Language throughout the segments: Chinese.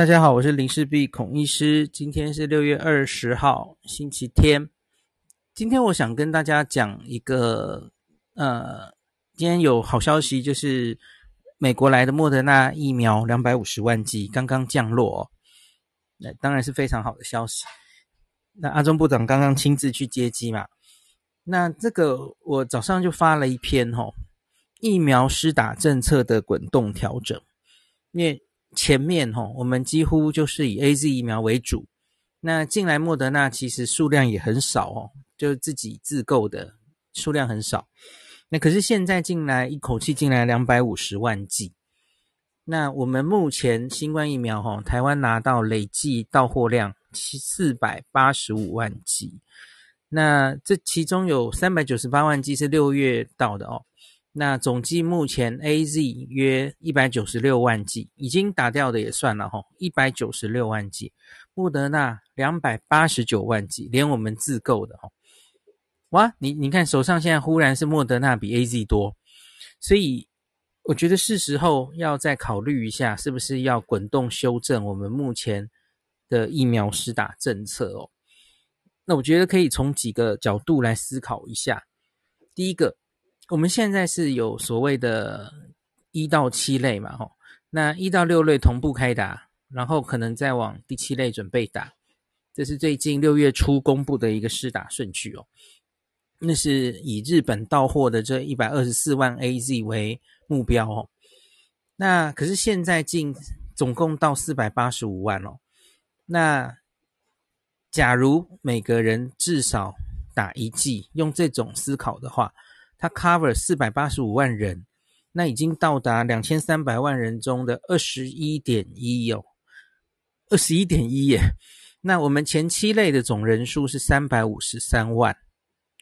大家好，我是林氏璧孔医师。今天是六月二十号，星期天。今天我想跟大家讲一个，呃，今天有好消息，就是美国来的莫德纳疫苗两百五十万剂刚刚降落，那当然是非常好的消息。那阿中部长刚刚亲自去接机嘛？那这个我早上就发了一篇吼，疫苗施打政策的滚动调整，因为。前面哈，我们几乎就是以 AZ 疫苗为主，那进来莫德纳其实数量也很少哦，就是自己自购的数量很少。那可是现在进来一口气进来两百五十万剂，那我们目前新冠疫苗哈，台湾拿到累计到货量七四百八十五万剂，那这其中有三百九十八万剂是六月到的哦。那总计目前 AZ 约一百九十六万剂，已经打掉的也算了哈，一百九十六万剂。莫德纳两百八十九万剂，连我们自购的哈。哇，你你看手上现在忽然是莫德纳比 AZ 多，所以我觉得是时候要再考虑一下，是不是要滚动修正我们目前的疫苗施打政策哦。那我觉得可以从几个角度来思考一下。第一个。我们现在是有所谓的一到七类嘛，吼，那一到六类同步开打，然后可能再往第七类准备打，这是最近六月初公布的一个施打顺序哦。那是以日本到货的这一百二十四万 AZ 为目标哦。那可是现在进总共到四百八十五万哦。那假如每个人至少打一剂，用这种思考的话。它 cover 四百八十五万人，那已经到达两千三百万人中的二十一点一哦，二十一点一耶。那我们前七类的总人数是三百五十三万，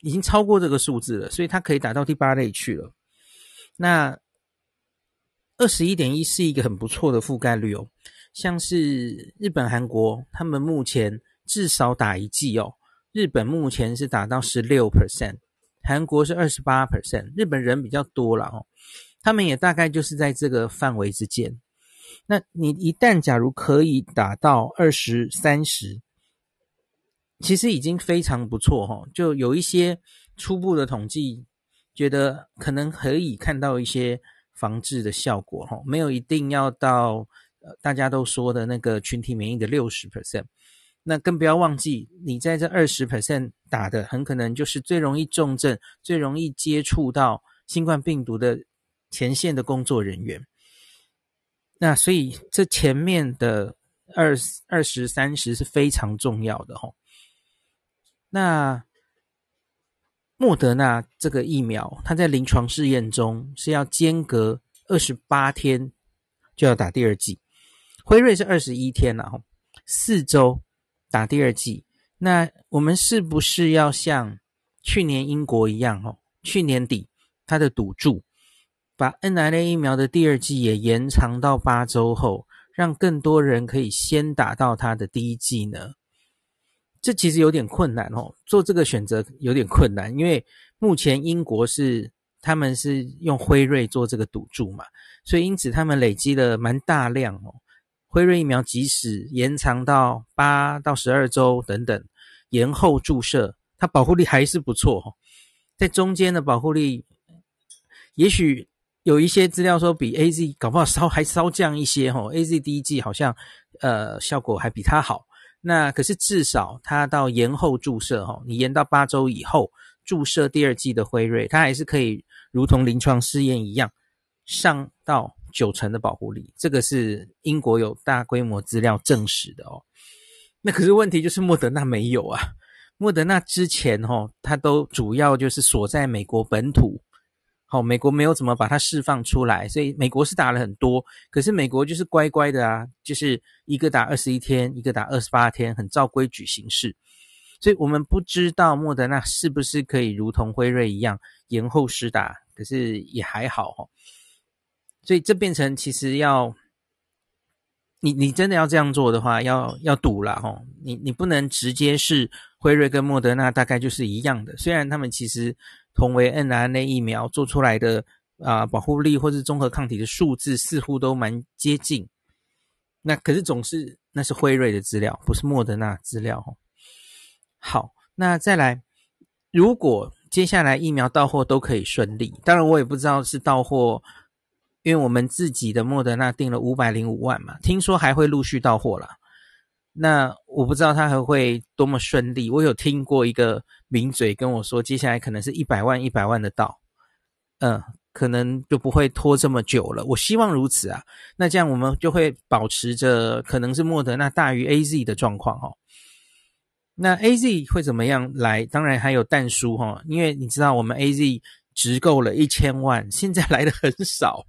已经超过这个数字了，所以它可以打到第八类去了。那二十一点一是一个很不错的覆盖率哦，像是日本、韩国，他们目前至少打一剂哦，日本目前是打到十六 percent。韩国是二十八 percent，日本人比较多了哦，他们也大概就是在这个范围之间。那你一旦假如可以打到二十三十，其实已经非常不错哈。就有一些初步的统计，觉得可能可以看到一些防治的效果哈，没有一定要到呃大家都说的那个群体免疫的六十 percent。那更不要忘记，你在这二十 percent 打的，很可能就是最容易重症、最容易接触到新冠病毒的前线的工作人员。那所以这前面的二二十三十是非常重要的吼。那莫德纳这个疫苗，它在临床试验中是要间隔二十八天就要打第二剂，辉瑞是二十一天了吼，四周。打第二剂，那我们是不是要像去年英国一样哦？去年底他的赌注，把 mRNA 疫苗的第二剂也延长到八周后，让更多人可以先打到他的第一剂呢？这其实有点困难哦，做这个选择有点困难，因为目前英国是他们是用辉瑞做这个赌注嘛，所以因此他们累积了蛮大量哦。辉瑞疫苗即使延长到八到十二周等等，延后注射，它保护力还是不错哈。在中间的保护力，也许有一些资料说比 AZ 搞不好稍还稍降一些哈。AZ 第一剂好像呃效果还比它好，那可是至少它到延后注射哈，你延到八周以后注射第二剂的辉瑞，它还是可以如同临床试验一样上到。九成的保护力，这个是英国有大规模资料证实的哦。那可是问题就是莫德纳没有啊。莫德纳之前哦，它都主要就是锁在美国本土，好，美国没有怎么把它释放出来，所以美国是打了很多。可是美国就是乖乖的啊，就是一个打二十一天，一个打二十八天，很照规矩行事。所以我们不知道莫德纳是不是可以如同辉瑞一样延后施打，可是也还好哈。所以这变成其实要，你你真的要这样做的话，要要赌了吼，你你不能直接是辉瑞跟莫德纳大概就是一样的，虽然他们其实同为 mRNA 疫苗做出来的啊保护力或是综合抗体的数字似乎都蛮接近，那可是总是那是辉瑞的资料，不是莫德纳资料哦。好，那再来，如果接下来疫苗到货都可以顺利，当然我也不知道是到货，因为我们自己的莫德纳订了五百零五万嘛，听说还会陆续到货啦。那我不知道它还会多么顺利。我有听过一个名嘴跟我说，接下来可能是一百万一百万的到，嗯，可能就不会拖这么久了。我希望如此啊。那这样我们就会保持着可能是莫德纳大于 AZ 的状况哦。那 AZ 会怎么样来？当然还有蛋叔哈，因为你知道我们 AZ 直购了一千万，现在来的很少，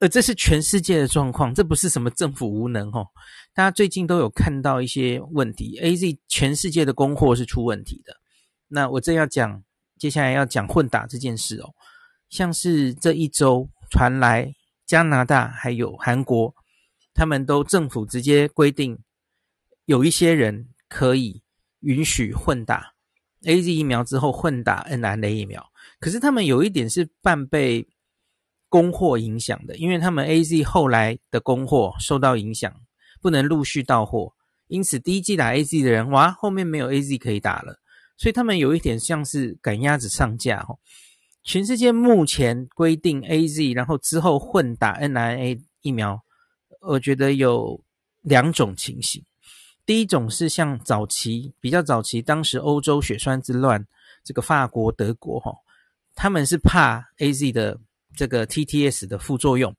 呃，这是全世界的状况，这不是什么政府无能哦。大家最近都有看到一些问题，AZ 全世界的供货是出问题的。那我正要讲，接下来要讲混打这件事哦，像是这一周传来加拿大还有韩国，他们都政府直接规定，有一些人可以。允许混打 AZ 疫苗之后混打 mRNA 疫苗，可是他们有一点是半被供货影响的，因为他们 AZ 后来的供货受到影响，不能陆续到货，因此第一季打 AZ 的人，哇，后面没有 AZ 可以打了，所以他们有一点像是赶鸭子上架哦。全世界目前规定 AZ，然后之后混打 N R A 疫苗，我觉得有两种情形。第一种是像早期比较早期，当时欧洲血栓之乱，这个法国、德国哈，他们是怕 AZ 的这个 TTS 的副作用，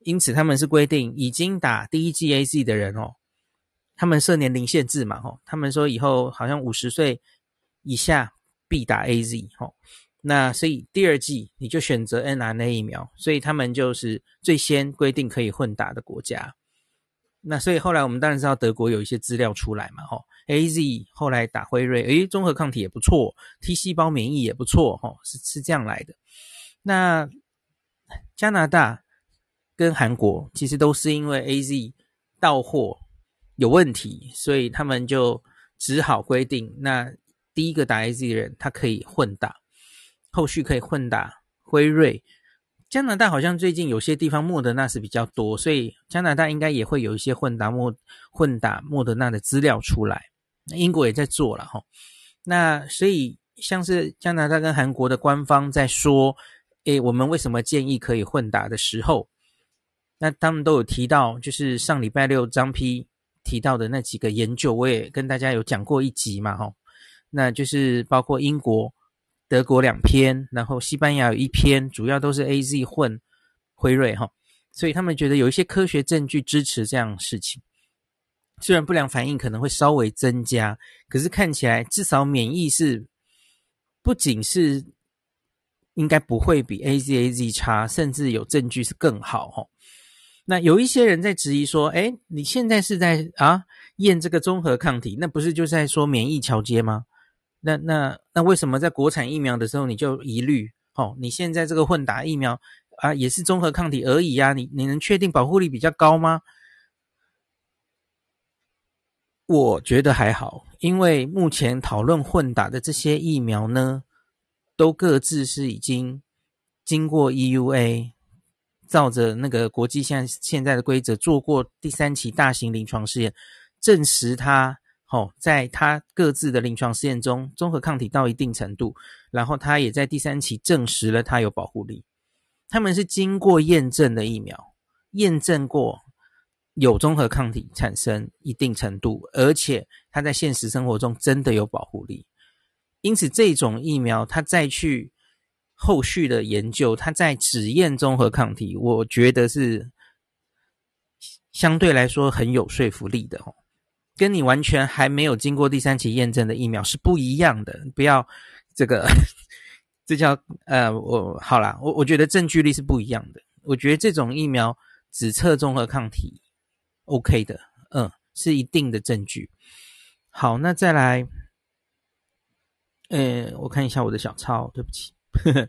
因此他们是规定已经打第一剂 AZ 的人哦，他们设年龄限制嘛哈，他们说以后好像五十岁以下必打 AZ 哈，那所以第二剂你就选择 mRNA 疫苗，所以他们就是最先规定可以混打的国家。那所以后来我们当然知道德国有一些资料出来嘛，吼，AZ 后来打辉瑞，诶，综合抗体也不错，T 细胞免疫也不错，吼，是是这样来的。那加拿大跟韩国其实都是因为 AZ 到货有问题，所以他们就只好规定，那第一个打 AZ 的人他可以混打，后续可以混打辉瑞。加拿大好像最近有些地方莫德纳是比较多，所以加拿大应该也会有一些混打莫混打莫德纳的资料出来。英国也在做了哈，那所以像是加拿大跟韩国的官方在说，诶，我们为什么建议可以混打的时候，那他们都有提到，就是上礼拜六张批提到的那几个研究，我也跟大家有讲过一集嘛哈，那就是包括英国。德国两篇，然后西班牙有一篇，主要都是 AZ 混辉瑞哈，所以他们觉得有一些科学证据支持这样事情。虽然不良反应可能会稍微增加，可是看起来至少免疫是不仅是应该不会比 AZAZ 差，甚至有证据是更好哈。那有一些人在质疑说，诶，你现在是在啊验这个综合抗体，那不是就在说免疫桥接吗？那那那为什么在国产疫苗的时候你就疑虑？哦，你现在这个混打疫苗啊，也是综合抗体而已啊，你你能确定保护力比较高吗？我觉得还好，因为目前讨论混打的这些疫苗呢，都各自是已经经过 EUA，照着那个国际现现在的规则做过第三期大型临床试验，证实它。哦，在他各自的临床试验中，综合抗体到一定程度，然后他也在第三期证实了它有保护力。他们是经过验证的疫苗，验证过有综合抗体产生一定程度，而且它在现实生活中真的有保护力。因此，这种疫苗它再去后续的研究，它在只验综合抗体，我觉得是相对来说很有说服力的哦。跟你完全还没有经过第三期验证的疫苗是不一样的，不要这个，这叫呃，我好啦，我我觉得证据力是不一样的。我觉得这种疫苗只测综合抗体，OK 的，嗯，是一定的证据。好，那再来，呃，我看一下我的小抄，对不起，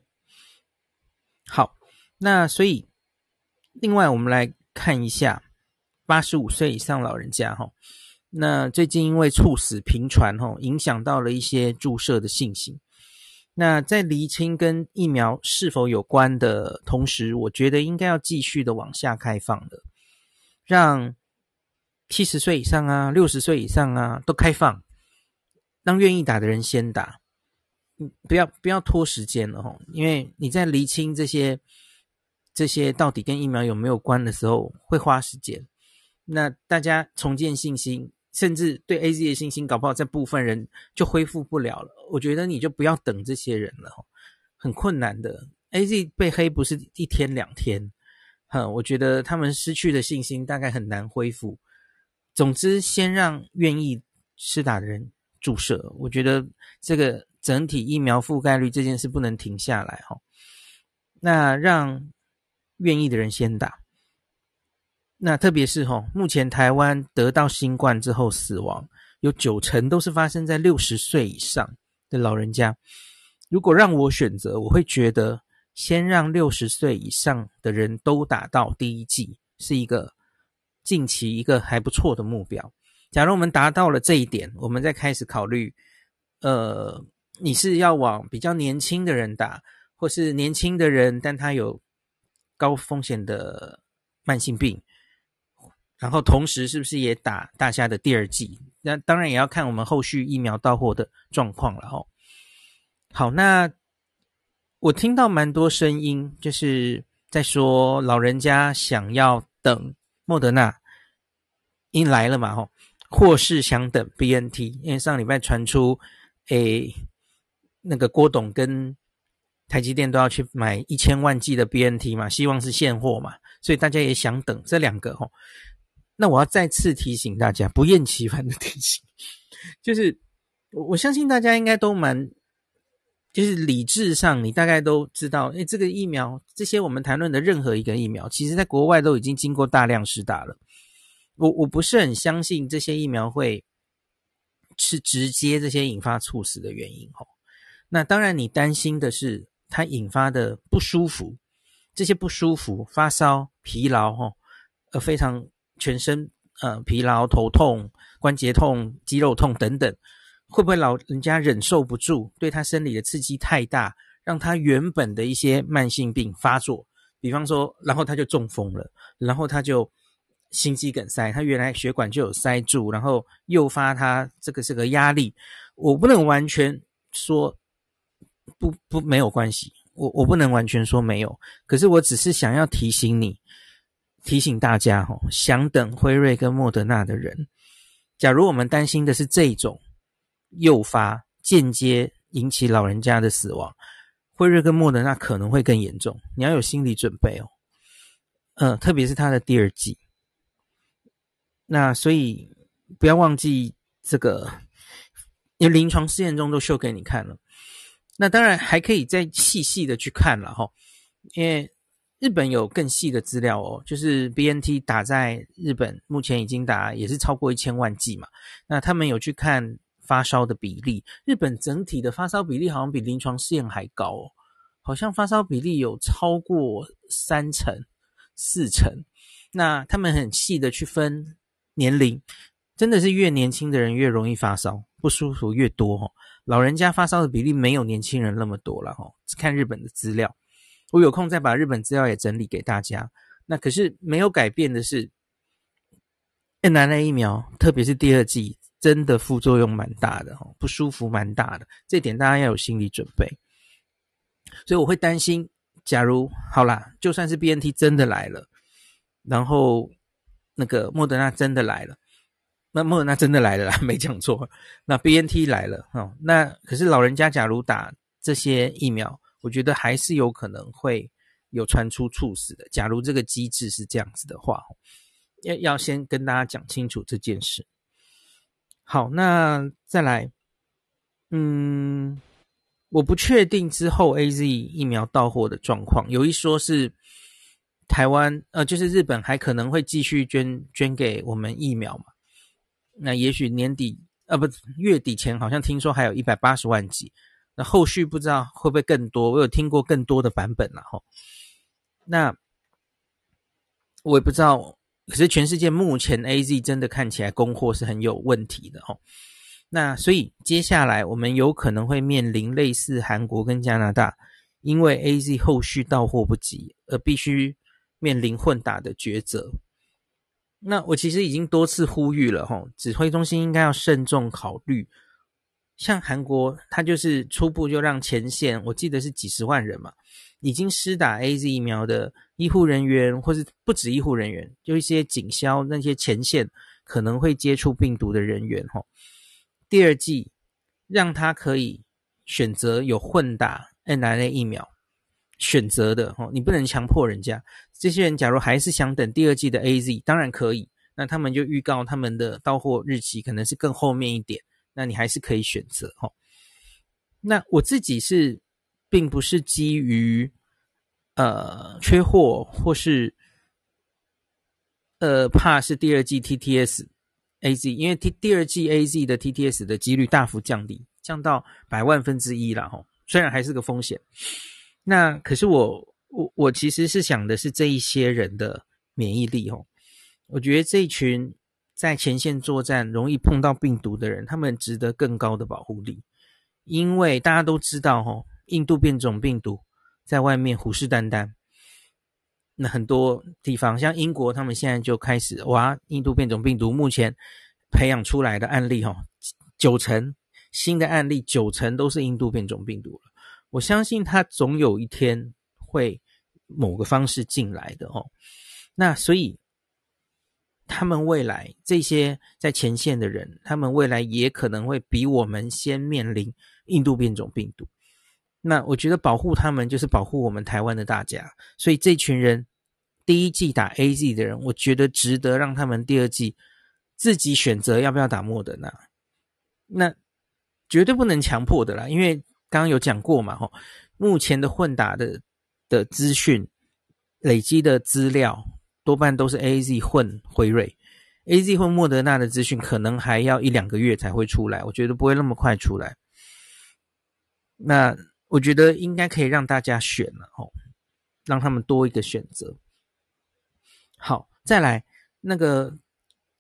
好，那所以另外我们来看一下八十五岁以上老人家哈。那最近因为猝死频传吼，影响到了一些注射的信心。那在厘清跟疫苗是否有关的同时，我觉得应该要继续的往下开放的，让七十岁以上啊，六十岁以上啊，都开放，让愿意打的人先打。嗯，不要不要拖时间了吼，因为你在厘清这些这些到底跟疫苗有没有关的时候，会花时间。那大家重建信心，甚至对 AZ 的信心，搞不好在部分人就恢复不了了。我觉得你就不要等这些人了，很困难的。AZ 被黑不是一天两天，哼，我觉得他们失去的信心大概很难恢复。总之，先让愿意施打的人注射。我觉得这个整体疫苗覆盖率这件事不能停下来哈。那让愿意的人先打。那特别是哈，目前台湾得到新冠之后死亡有九成都是发生在六十岁以上的老人家。如果让我选择，我会觉得先让六十岁以上的人都打到第一剂是一个。近期一个还不错的目标。假如我们达到了这一点，我们再开始考虑，呃，你是要往比较年轻的人打，或是年轻的人，但他有高风险的慢性病，然后同时是不是也打大家的第二剂？那当然也要看我们后续疫苗到货的状况了哦。好，那我听到蛮多声音，就是在说老人家想要等。莫德纳因来了嘛？吼，或是想等 BNT，因为上礼拜传出，诶，那个郭董跟台积电都要去买一千万剂的 BNT 嘛，希望是现货嘛，所以大家也想等这两个吼。那我要再次提醒大家，不厌其烦的提醒，就是我我相信大家应该都蛮。就是理智上，你大概都知道，诶，这个疫苗，这些我们谈论的任何一个疫苗，其实在国外都已经经过大量施打了。我我不是很相信这些疫苗会是直接这些引发猝死的原因吼。那当然，你担心的是它引发的不舒服，这些不舒服，发烧、疲劳哈，呃，非常全身呃疲劳、头痛、关节痛、肌肉痛等等。会不会老人家忍受不住，对他生理的刺激太大，让他原本的一些慢性病发作？比方说，然后他就中风了，然后他就心肌梗塞，他原来血管就有塞住，然后诱发他这个这个压力。我不能完全说不不没有关系，我我不能完全说没有，可是我只是想要提醒你，提醒大家哈，想等辉瑞跟莫德纳的人，假如我们担心的是这种。诱发间接引起老人家的死亡，辉瑞跟莫德纳可能会更严重，你要有心理准备哦。嗯、特别是它的第二剂。那所以不要忘记这个，因为临床试验中都秀给你看了。那当然还可以再细细的去看了哈，因为日本有更细的资料哦，就是 BNT 打在日本目前已经打也是超过一千万剂嘛，那他们有去看。发烧的比例，日本整体的发烧比例好像比临床试验还高哦，好像发烧比例有超过三成、四成。那他们很细的去分年龄，真的是越年轻的人越容易发烧，不舒服越多哦。老人家发烧的比例没有年轻人那么多了哈。看日本的资料，我有空再把日本资料也整理给大家。那可是没有改变的是越南的疫苗，特别是第二剂。真的副作用蛮大的，不舒服蛮大的，这点大家要有心理准备。所以我会担心，假如好啦，就算是 BNT 真的来了，然后那个莫德纳真的来了，那莫德纳真的来了啦，没讲错。那 BNT 来了，哦，那可是老人家假如打这些疫苗，我觉得还是有可能会有传出猝死的。假如这个机制是这样子的话，要要先跟大家讲清楚这件事。好，那再来，嗯，我不确定之后 AZ 疫苗到货的状况。有一说是台湾，呃，就是日本还可能会继续捐捐给我们疫苗嘛。那也许年底，呃，不，月底前好像听说还有一百八十万剂。那后续不知道会不会更多？我有听过更多的版本了哈。那我也不知道。可是全世界目前 AZ 真的看起来供货是很有问题的哦。那所以接下来我们有可能会面临类似韩国跟加拿大，因为 AZ 后续到货不及而必须面临混打的抉择。那我其实已经多次呼吁了吼，指挥中心应该要慎重考虑。像韩国，它就是初步就让前线，我记得是几十万人嘛，已经施打 AZ 疫苗的医护人员，或是不止医护人员，就一些警消那些前线可能会接触病毒的人员吼。第二季让他可以选择有混打 nrna 疫苗选择的吼，你不能强迫人家。这些人假如还是想等第二季的 AZ，当然可以，那他们就预告他们的到货日期可能是更后面一点。那你还是可以选择哈。那我自己是，并不是基于呃缺货或是呃怕是第二季 TTS AZ，因为 T 第二季 AZ 的 TTS 的几率大幅降低，降到百万分之一了哈。虽然还是个风险，那可是我我我其实是想的是这一些人的免疫力哦。我觉得这一群。在前线作战容易碰到病毒的人，他们值得更高的保护力，因为大家都知道，吼，印度变种病毒在外面虎视眈眈。那很多地方，像英国，他们现在就开始哇，印度变种病毒目前培养出来的案例，吼，九成新的案例九成都是印度变种病毒了。我相信它总有一天会某个方式进来的，哦。那所以。他们未来这些在前线的人，他们未来也可能会比我们先面临印度变种病毒。那我觉得保护他们就是保护我们台湾的大家。所以这群人第一季打 AZ 的人，我觉得值得让他们第二季自己选择要不要打莫德纳。那绝对不能强迫的啦，因为刚刚有讲过嘛，吼，目前的混打的的资讯累积的资料。多半都是 AZ 混辉瑞，AZ 混莫德纳的资讯可能还要一两个月才会出来，我觉得不会那么快出来。那我觉得应该可以让大家选了哦，让他们多一个选择。好，再来那个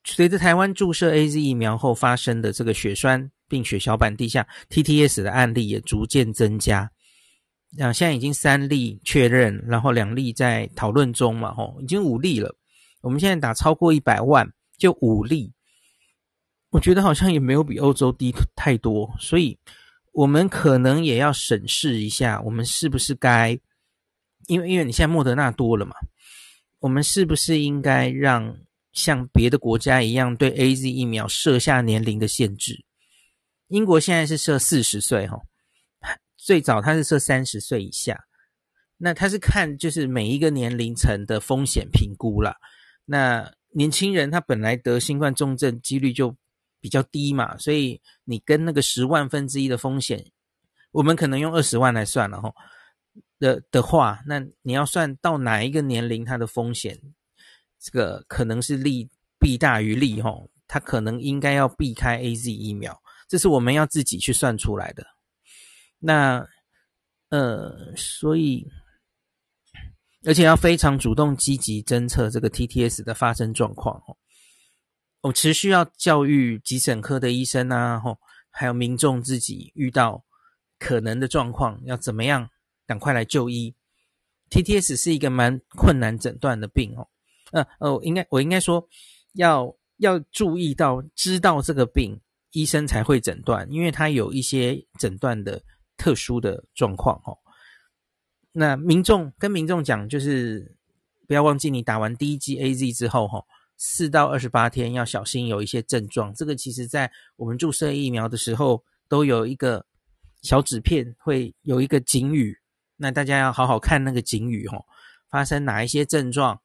随着台湾注射 AZ 疫苗后发生的这个血栓并血小板低下 TTS 的案例也逐渐增加。啊，现在已经三例确认，然后两例在讨论中嘛，吼，已经五例了。我们现在打超过一百万，就五例，我觉得好像也没有比欧洲低太多，所以我们可能也要审视一下，我们是不是该，因为因为你现在莫德纳多了嘛，我们是不是应该让像别的国家一样对 AZ 疫苗设下年龄的限制？英国现在是设四十岁，吼。最早他是设三十岁以下，那他是看就是每一个年龄层的风险评估啦。那年轻人他本来得新冠重症几率就比较低嘛，所以你跟那个十万分之一的风险，我们可能用二十万来算了吼的的话，那你要算到哪一个年龄他的风险，这个可能是利弊大于利吼，他可能应该要避开 AZ 疫苗，这是我们要自己去算出来的。那，呃，所以，而且要非常主动积极侦测这个 TTS 的发生状况哦。我持续要教育急诊科的医生啊，吼，还有民众自己遇到可能的状况要怎么样，赶快来就医。TTS 是一个蛮困难诊断的病哦。呃，呃，应该我应该说要要注意到，知道这个病，医生才会诊断，因为他有一些诊断的。特殊的状况哦，那民众跟民众讲，就是不要忘记，你打完第一剂 AZ 之后，哈，四到二十八天要小心有一些症状。这个其实在我们注射疫苗的时候都有一个小纸片，会有一个警语，那大家要好好看那个警语，哈，发生哪一些症状？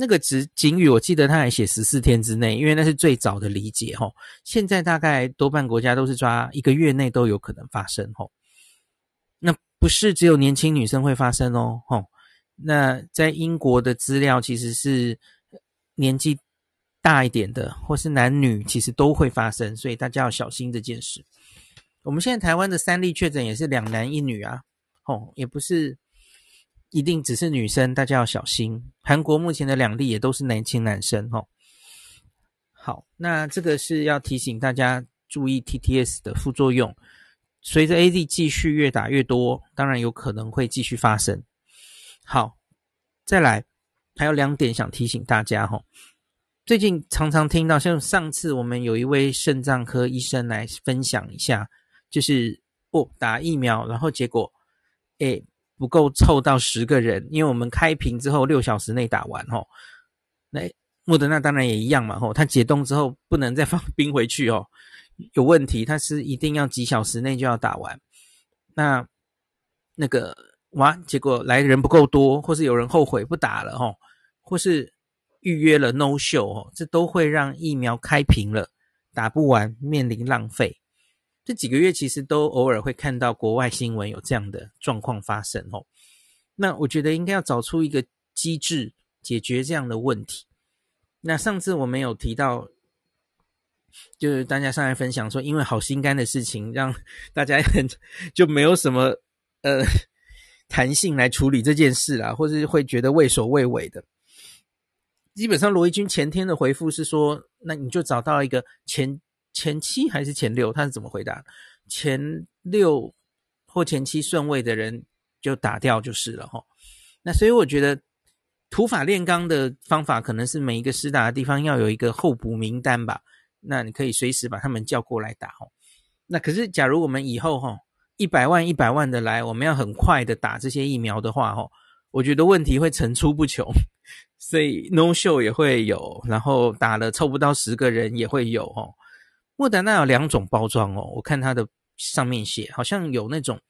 那个指警语，我记得他还写十四天之内，因为那是最早的理解吼。现在大概多半国家都是抓一个月内都有可能发生吼。那不是只有年轻女生会发生哦吼。那在英国的资料其实是年纪大一点的，或是男女其实都会发生，所以大家要小心这件事。我们现在台湾的三例确诊也是两男一女啊，吼，也不是。一定只是女生，大家要小心。韩国目前的两例也都是年轻男生哦。好，那这个是要提醒大家注意 TTS 的副作用。随着 AZ 继续越打越多，当然有可能会继续发生。好，再来还有两点想提醒大家哈。最近常常听到，像上次我们有一位肾脏科医生来分享一下，就是哦打疫苗，然后结果诶不够凑到十个人，因为我们开瓶之后六小时内打完哦。那莫德纳当然也一样嘛，吼，它解冻之后不能再放冰回去哦，有问题，它是一定要几小时内就要打完。那那个哇，结果来人不够多，或是有人后悔不打了吼，或是预约了 no show 哦，这都会让疫苗开瓶了打不完，面临浪费。这几个月其实都偶尔会看到国外新闻有这样的状况发生哦。那我觉得应该要找出一个机制解决这样的问题。那上次我们有提到，就是大家上来分享说，因为好心肝的事情，让 大家很就没有什么。呃，弹性来处理这件事啦，或是会觉得畏首畏尾的。基本上，罗一军前天的回复是说，那你就找到一个前前七还是前六？他是怎么回答？前六或前七顺位的人就打掉就是了哈。那所以我觉得土法炼钢的方法，可能是每一个施打的地方要有一个候补名单吧。那你可以随时把他们叫过来打哦。那可是，假如我们以后哈。一百万一百万的来，我们要很快的打这些疫苗的话，吼，我觉得问题会层出不穷，所以 no show 也会有，然后打了凑不到十个人也会有，哦。莫德纳有两种包装哦，我看它的上面写，好像有那种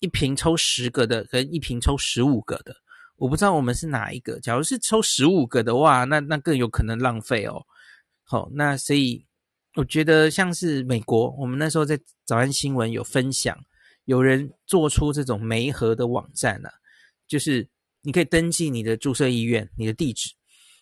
一瓶抽十个的，跟一瓶抽十五个的，我不知道我们是哪一个。假如是抽十五个的话，那那更有可能浪费哦。好，那所以我觉得像是美国，我们那时候在早安新闻有分享。有人做出这种媒合的网站啊，就是你可以登记你的注射医院、你的地址，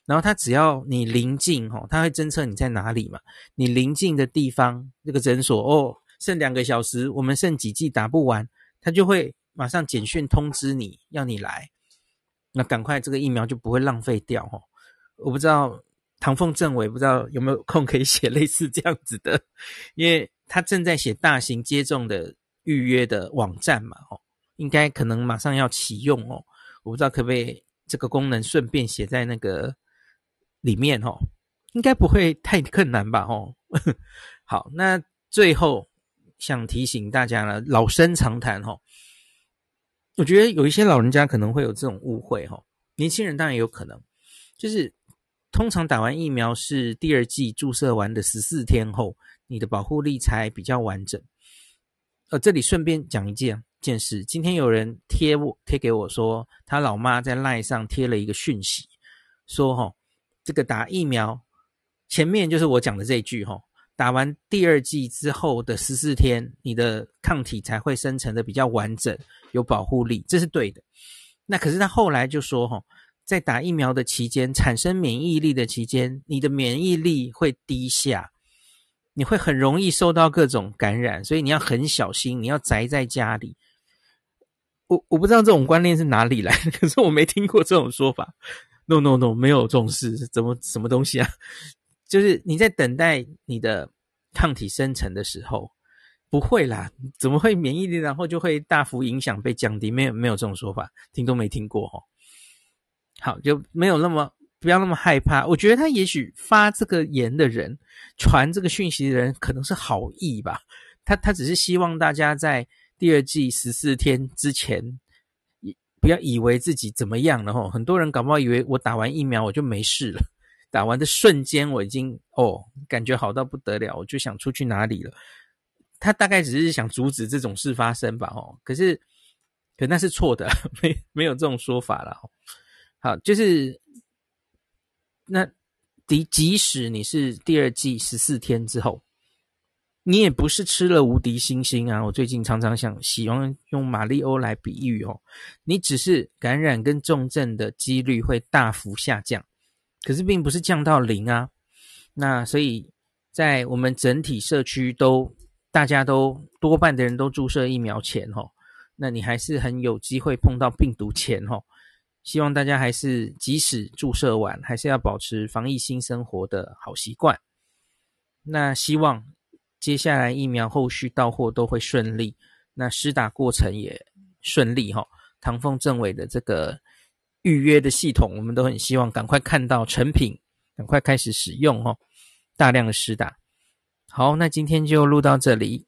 然后他只要你临近哦，他会侦测你在哪里嘛，你临近的地方这个诊所哦，剩两个小时，我们剩几剂打不完，他就会马上简讯通知你要你来，那赶快这个疫苗就不会浪费掉哦。我不知道唐凤政委不知道有没有空可以写类似这样子的，因为他正在写大型接种的。预约的网站嘛，哦，应该可能马上要启用哦，我不知道可不可以这个功能顺便写在那个里面哦，应该不会太困难吧，哦，好，那最后想提醒大家了，老生常谈哦，我觉得有一些老人家可能会有这种误会哦，年轻人当然也有可能，就是通常打完疫苗是第二剂注射完的十四天后，你的保护力才比较完整。呃，这里顺便讲一件件事。今天有人贴我贴给我说，他老妈在 LINE 上贴了一个讯息，说哈，这个打疫苗前面就是我讲的这一句哈，打完第二剂之后的十四天，你的抗体才会生成的比较完整，有保护力，这是对的。那可是他后来就说哈，在打疫苗的期间，产生免疫力的期间，你的免疫力会低下。你会很容易受到各种感染，所以你要很小心，你要宅在家里。我我不知道这种观念是哪里来的，可是我没听过这种说法。No no no，没有重视，怎么什么东西啊？就是你在等待你的抗体生成的时候，不会啦，怎么会免疫力然后就会大幅影响被降低？没有没有这种说法，听都没听过哦。好，就没有那么。不要那么害怕，我觉得他也许发这个言的人，传这个讯息的人可能是好意吧。他他只是希望大家在第二季十四天之前，不要以为自己怎么样了吼。很多人搞不好以为我打完疫苗我就没事了，打完的瞬间我已经哦感觉好到不得了，我就想出去哪里了。他大概只是想阻止这种事发生吧吼。可是可那是错的，没没有这种说法了。好，就是。那即即使你是第二剂十四天之后，你也不是吃了无敌星星啊！我最近常常想喜欢用马里欧来比喻哦，你只是感染跟重症的几率会大幅下降，可是并不是降到零啊。那所以在我们整体社区都大家都多半的人都注射疫苗前哦，那你还是很有机会碰到病毒前哦。希望大家还是即使注射完，还是要保持防疫新生活的好习惯。那希望接下来疫苗后续到货都会顺利，那施打过程也顺利哈。唐凤政委的这个预约的系统，我们都很希望赶快看到成品，赶快开始使用哦，大量的施打。好，那今天就录到这里。